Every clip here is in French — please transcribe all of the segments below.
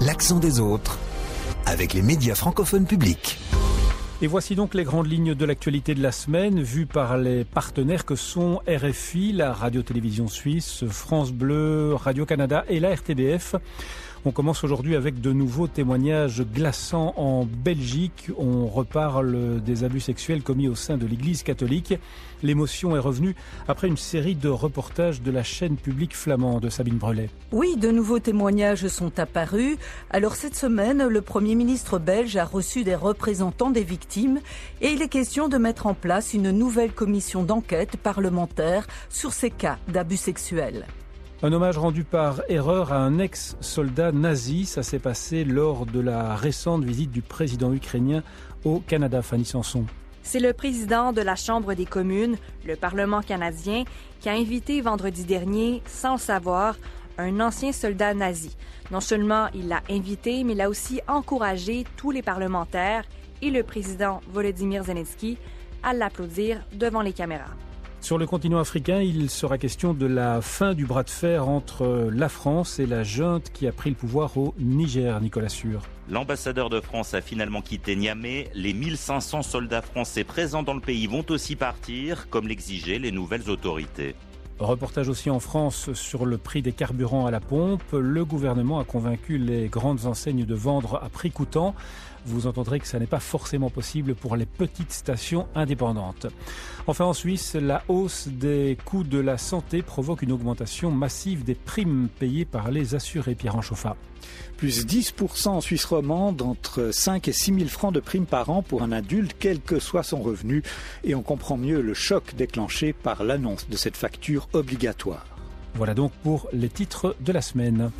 L'accent des autres avec les médias francophones publics. Et voici donc les grandes lignes de l'actualité de la semaine, vues par les partenaires que sont RFI, la radio-télévision suisse, France Bleu, Radio-Canada et la RTBF. On commence aujourd'hui avec de nouveaux témoignages glaçants en Belgique. On reparle des abus sexuels commis au sein de l'Église catholique. L'émotion est revenue après une série de reportages de la chaîne publique flamande Sabine Brelet. Oui, de nouveaux témoignages sont apparus. Alors cette semaine, le Premier ministre belge a reçu des représentants des victimes et il est question de mettre en place une nouvelle commission d'enquête parlementaire sur ces cas d'abus sexuels. Un hommage rendu par erreur à un ex-soldat nazi. Ça s'est passé lors de la récente visite du président ukrainien au Canada, Fanny Sanson. C'est le président de la Chambre des communes, le Parlement canadien, qui a invité vendredi dernier, sans le savoir, un ancien soldat nazi. Non seulement il l'a invité, mais il a aussi encouragé tous les parlementaires et le président Volodymyr Zelensky à l'applaudir devant les caméras. Sur le continent africain, il sera question de la fin du bras de fer entre la France et la junte qui a pris le pouvoir au Niger, Nicolas Sûr. L'ambassadeur de France a finalement quitté Niamey. Les 1500 soldats français présents dans le pays vont aussi partir, comme l'exigeaient les nouvelles autorités. Reportage aussi en France sur le prix des carburants à la pompe. Le gouvernement a convaincu les grandes enseignes de vendre à prix coûtant. Vous entendrez que ça n'est pas forcément possible pour les petites stations indépendantes. Enfin, en Suisse, la hausse des coûts de la santé provoque une augmentation massive des primes payées par les assurés. Pierre Anchoffa plus 10% en Suisse romande, entre 5 et 6 000 francs de primes par an pour un adulte, quel que soit son revenu. Et on comprend mieux le choc déclenché par l'annonce de cette facture obligatoire. Voilà donc pour les titres de la semaine.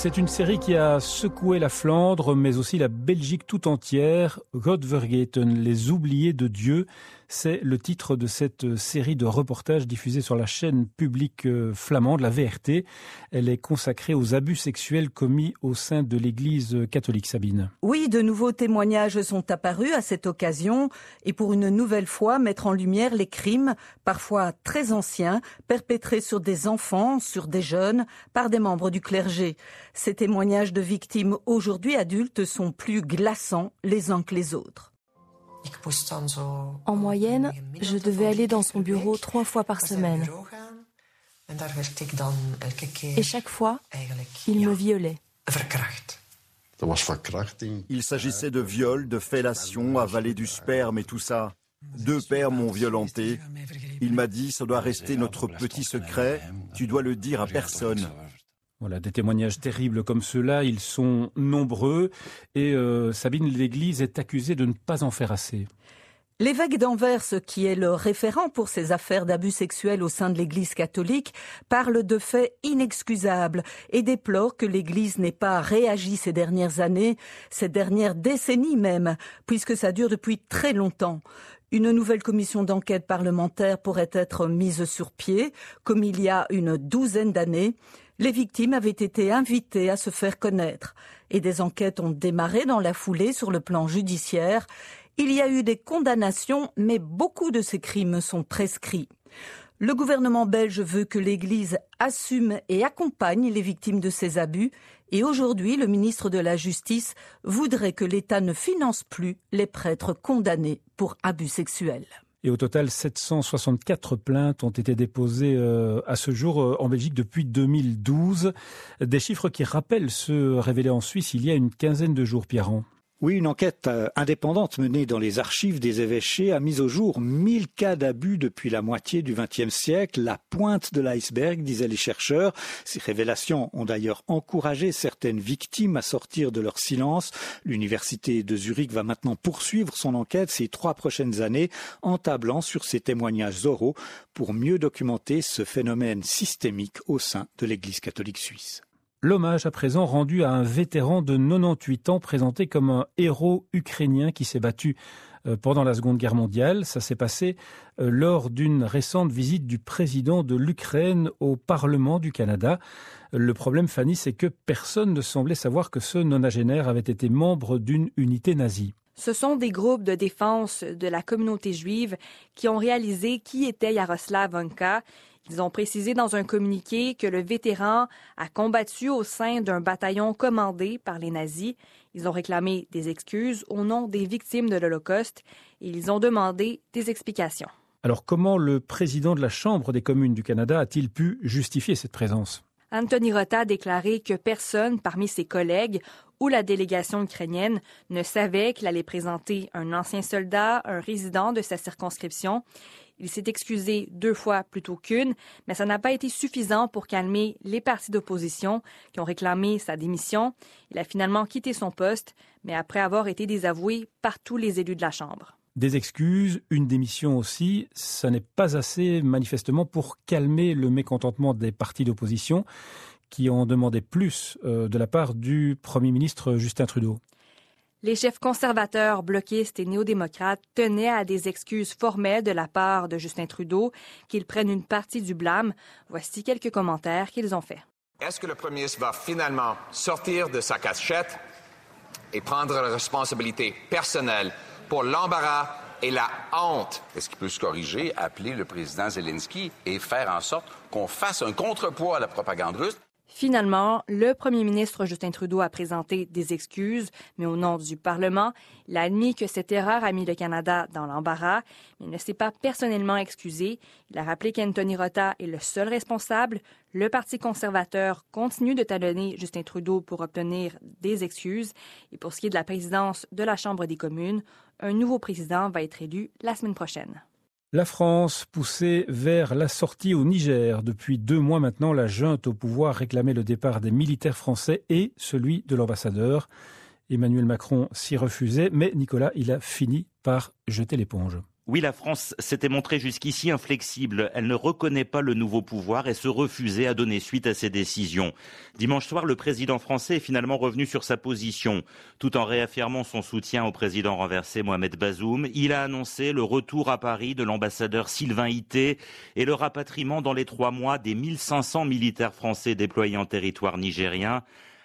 C'est une série qui a secoué la Flandre, mais aussi la Belgique tout entière. God Vergeten, les oubliés de Dieu. C'est le titre de cette série de reportages diffusés sur la chaîne publique euh, flamande, la VRT. Elle est consacrée aux abus sexuels commis au sein de l'Église catholique Sabine. Oui, de nouveaux témoignages sont apparus à cette occasion et pour une nouvelle fois mettre en lumière les crimes, parfois très anciens, perpétrés sur des enfants, sur des jeunes, par des membres du clergé. Ces témoignages de victimes aujourd'hui adultes sont plus glaçants les uns que les autres. En moyenne, je devais aller dans son bureau trois fois par semaine. Et chaque fois, il me violait. Il s'agissait de viol, de fellation, avaler du sperme et tout ça. Deux pères m'ont violenté. Il m'a dit, ça doit rester notre petit secret, tu dois le dire à personne. Voilà, des témoignages terribles comme ceux-là, ils sont nombreux et euh, Sabine, l'Église est accusée de ne pas en faire assez. L'évêque d'Anvers, qui est le référent pour ces affaires d'abus sexuels au sein de l'Église catholique, parle de faits inexcusables et déplore que l'Église n'ait pas réagi ces dernières années, ces dernières décennies même, puisque ça dure depuis très longtemps. Une nouvelle commission d'enquête parlementaire pourrait être mise sur pied, comme il y a une douzaine d'années. Les victimes avaient été invitées à se faire connaître et des enquêtes ont démarré dans la foulée sur le plan judiciaire. Il y a eu des condamnations, mais beaucoup de ces crimes sont prescrits. Le gouvernement belge veut que l'Église assume et accompagne les victimes de ces abus et aujourd'hui le ministre de la Justice voudrait que l'État ne finance plus les prêtres condamnés pour abus sexuels. Et au total, 764 plaintes ont été déposées euh, à ce jour euh, en Belgique depuis 2012. Des chiffres qui rappellent ceux révélés en Suisse il y a une quinzaine de jours, Pierre. Oui, une enquête euh, indépendante menée dans les archives des évêchés a mis au jour 1000 cas d'abus depuis la moitié du XXe siècle, la pointe de l'iceberg, disaient les chercheurs. Ces révélations ont d'ailleurs encouragé certaines victimes à sortir de leur silence. L'université de Zurich va maintenant poursuivre son enquête ces trois prochaines années en tablant sur ces témoignages oraux pour mieux documenter ce phénomène systémique au sein de l'Église catholique suisse. L'hommage à présent rendu à un vétéran de 98 ans présenté comme un héros ukrainien qui s'est battu euh, pendant la Seconde Guerre mondiale. Ça s'est passé euh, lors d'une récente visite du président de l'Ukraine au Parlement du Canada. Le problème, Fanny, c'est que personne ne semblait savoir que ce nonagénaire avait été membre d'une unité nazie. Ce sont des groupes de défense de la communauté juive qui ont réalisé qui était Yaroslav Vonka. Ils ont précisé dans un communiqué que le vétéran a combattu au sein d'un bataillon commandé par les nazis. Ils ont réclamé des excuses au nom des victimes de l'Holocauste et ils ont demandé des explications. Alors comment le président de la Chambre des communes du Canada a-t-il pu justifier cette présence? Anthony Rota a déclaré que personne parmi ses collègues ou la délégation ukrainienne ne savait qu'il allait présenter un ancien soldat, un résident de sa circonscription. Il s'est excusé deux fois plutôt qu'une, mais ça n'a pas été suffisant pour calmer les partis d'opposition qui ont réclamé sa démission. Il a finalement quitté son poste, mais après avoir été désavoué par tous les élus de la Chambre des excuses, une démission aussi, ça n'est pas assez manifestement pour calmer le mécontentement des partis d'opposition qui ont demandé plus euh, de la part du Premier ministre Justin Trudeau. Les chefs conservateurs, bloquistes et néo-démocrates tenaient à des excuses formelles de la part de Justin Trudeau, qu'ils prennent une partie du blâme. Voici quelques commentaires qu'ils ont faits. Est-ce que le premier ministre va finalement sortir de sa cachette et prendre la responsabilité personnelle pour l'embarras et la honte? Est-ce qu'il peut se corriger, appeler le président Zelensky et faire en sorte qu'on fasse un contrepoids à la propagande russe? Finalement, le premier ministre Justin Trudeau a présenté des excuses, mais au nom du Parlement, il a admis que cette erreur a mis le Canada dans l'embarras, mais il ne s'est pas personnellement excusé. Il a rappelé qu'Anthony Rota est le seul responsable. Le Parti conservateur continue de talonner Justin Trudeau pour obtenir des excuses. Et pour ce qui est de la présidence de la Chambre des communes, un nouveau président va être élu la semaine prochaine. La France poussée vers la sortie au Niger. Depuis deux mois maintenant, la junte au pouvoir réclamait le départ des militaires français et celui de l'ambassadeur. Emmanuel Macron s'y refusait, mais Nicolas, il a fini par jeter l'éponge. Oui, la France s'était montrée jusqu'ici inflexible. Elle ne reconnaît pas le nouveau pouvoir et se refusait à donner suite à ses décisions. Dimanche soir, le président français est finalement revenu sur sa position. Tout en réaffirmant son soutien au président renversé Mohamed Bazoum, il a annoncé le retour à Paris de l'ambassadeur Sylvain Ité et le rapatriement dans les trois mois des 1500 militaires français déployés en territoire nigérien.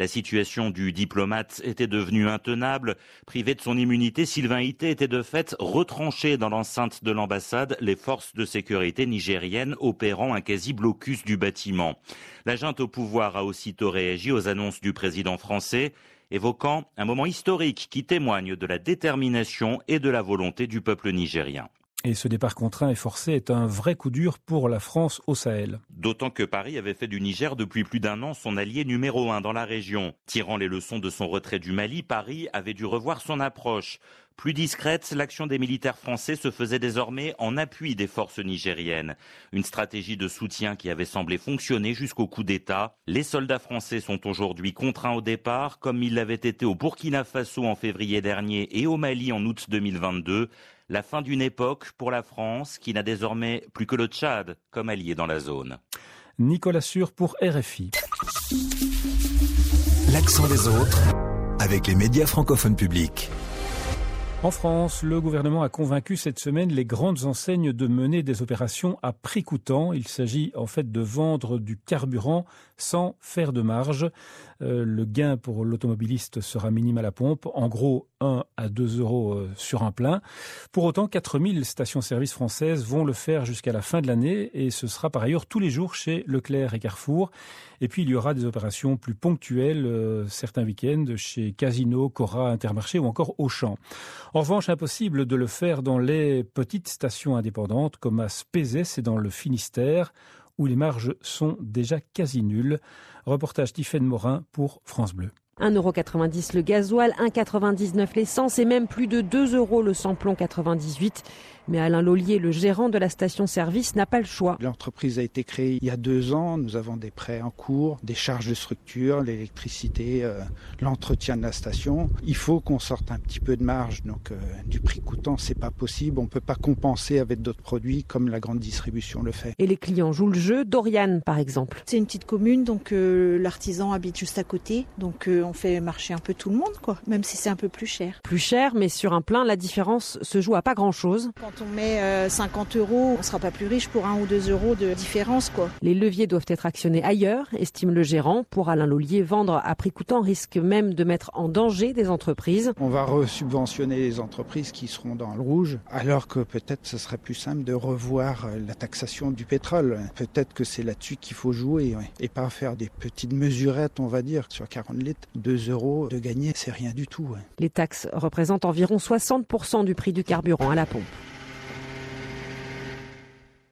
La situation du diplomate était devenue intenable. Privé de son immunité, Sylvain Ité était de fait retranché dans l'enceinte de l'ambassade, les forces de sécurité nigériennes opérant un quasi-blocus du bâtiment. La junte au pouvoir a aussitôt réagi aux annonces du président français évoquant un moment historique qui témoigne de la détermination et de la volonté du peuple nigérien. Et ce départ contraint et forcé est un vrai coup dur pour la France au Sahel. D'autant que Paris avait fait du Niger depuis plus d'un an son allié numéro un dans la région. Tirant les leçons de son retrait du Mali, Paris avait dû revoir son approche. Plus discrète, l'action des militaires français se faisait désormais en appui des forces nigériennes. Une stratégie de soutien qui avait semblé fonctionner jusqu'au coup d'État. Les soldats français sont aujourd'hui contraints au départ, comme ils l'avaient été au Burkina Faso en février dernier et au Mali en août 2022 la fin d'une époque pour la France qui n'a désormais plus que le Tchad comme allié dans la zone. Nicolas Sûr pour RFI. L'accent des autres avec les médias francophones publics. En France, le gouvernement a convaincu cette semaine les grandes enseignes de mener des opérations à prix coûtant. Il s'agit en fait de vendre du carburant sans faire de marge. Euh, le gain pour l'automobiliste sera minime à la pompe, en gros 1 à 2 euros euh, sur un plein. Pour autant, 4000 stations-service françaises vont le faire jusqu'à la fin de l'année et ce sera par ailleurs tous les jours chez Leclerc et Carrefour. Et puis il y aura des opérations plus ponctuelles euh, certains week-ends chez Casino, Cora, Intermarché ou encore Auchan. En revanche, impossible de le faire dans les petites stations indépendantes comme à Spézès et dans le Finistère où les marges sont déjà quasi nulles. Reportage Tiffaine Morin pour France Bleu. 1,90€ le gasoil, 1,99€ l'essence et même plus de 2 euros le samplon 98. Mais Alain Lollier, le gérant de la station-service, n'a pas le choix. L'entreprise a été créée il y a deux ans. Nous avons des prêts en cours, des charges de structure, l'électricité, euh, l'entretien de la station. Il faut qu'on sorte un petit peu de marge. Donc euh, du prix coûtant, c'est pas possible. On peut pas compenser avec d'autres produits comme la grande distribution le fait. Et les clients jouent le jeu. Dorian, par exemple. C'est une petite commune, donc euh, l'artisan habite juste à côté. Donc on fait marcher un peu tout le monde, quoi. Même si c'est un peu plus cher. Plus cher, mais sur un plein, la différence se joue à pas grand-chose. Quand on met 50 euros, on ne sera pas plus riche pour un ou deux euros de différence. Quoi. Les leviers doivent être actionnés ailleurs, estime le gérant. Pour Alain Laulier, vendre à prix coûtant risque même de mettre en danger des entreprises. On va resubventionner les entreprises qui seront dans le rouge, alors que peut-être ce serait plus simple de revoir la taxation du pétrole. Peut-être que c'est là-dessus qu'il faut jouer et pas faire des petites mesurettes, on va dire, sur 40 litres. 2 euros de gagner, c'est rien du tout. Les taxes représentent environ 60% du prix du carburant à la pompe.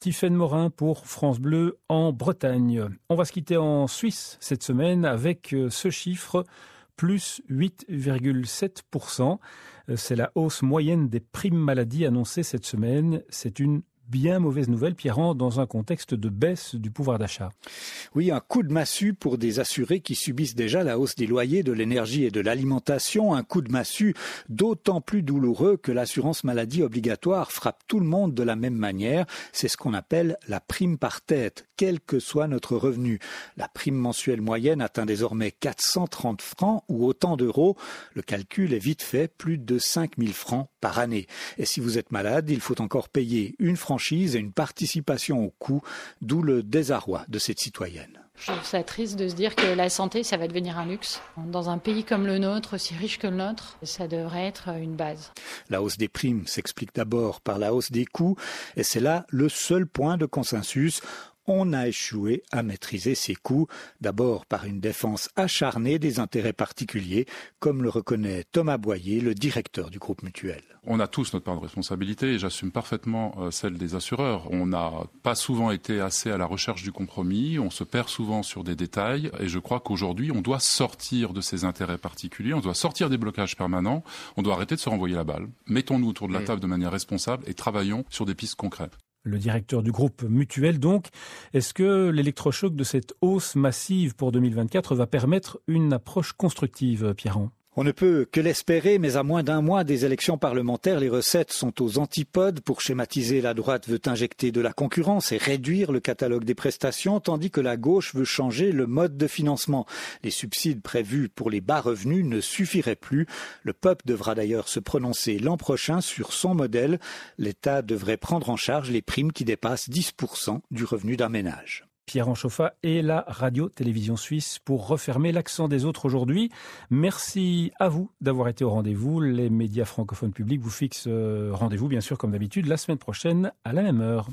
Tiffaine Morin pour France Bleu en Bretagne. On va se quitter en Suisse cette semaine avec euh, ce chiffre, plus 8,7%. Euh, c'est la hausse moyenne des primes maladie annoncée cette semaine. C'est une bien mauvaise nouvelle, Pierrand, dans un contexte de baisse du pouvoir d'achat. Oui, un coup de massue pour des assurés qui subissent déjà la hausse des loyers, de l'énergie et de l'alimentation. Un coup de massue d'autant plus douloureux que l'assurance maladie obligatoire frappe tout le monde de la même manière. C'est ce qu'on appelle la prime par tête, quel que soit notre revenu. La prime mensuelle moyenne atteint désormais 430 francs ou autant d'euros. Le calcul est vite fait, plus de 5000 francs par année. Et si vous êtes malade, il faut encore payer une franchise et une participation au coût, d'où le désarroi de cette citoyenne. Je trouve ça triste de se dire que la santé, ça va devenir un luxe. Dans un pays comme le nôtre, aussi riche que le nôtre, ça devrait être une base. La hausse des primes s'explique d'abord par la hausse des coûts, et c'est là le seul point de consensus on a échoué à maîtriser ses coûts, d'abord par une défense acharnée des intérêts particuliers, comme le reconnaît Thomas Boyer, le directeur du groupe mutuel. On a tous notre part de responsabilité et j'assume parfaitement euh, celle des assureurs. On n'a pas souvent été assez à la recherche du compromis, on se perd souvent sur des détails et je crois qu'aujourd'hui on doit sortir de ces intérêts particuliers, on doit sortir des blocages permanents, on doit arrêter de se renvoyer la balle. Mettons-nous autour de la table de manière responsable et travaillons sur des pistes concrètes le directeur du groupe Mutuel donc. Est-ce que l'électrochoc de cette hausse massive pour 2024 va permettre une approche constructive, Pierron on ne peut que l'espérer, mais à moins d'un mois des élections parlementaires, les recettes sont aux antipodes. Pour schématiser, la droite veut injecter de la concurrence et réduire le catalogue des prestations, tandis que la gauche veut changer le mode de financement. Les subsides prévus pour les bas revenus ne suffiraient plus. Le peuple devra d'ailleurs se prononcer l'an prochain sur son modèle. L'État devrait prendre en charge les primes qui dépassent 10% du revenu d'un ménage. Pierre Anchoffa et la radio-télévision suisse pour refermer l'accent des autres aujourd'hui. Merci à vous d'avoir été au rendez-vous. Les médias francophones publics vous fixent euh, rendez-vous, bien sûr, comme d'habitude, la semaine prochaine à la même heure.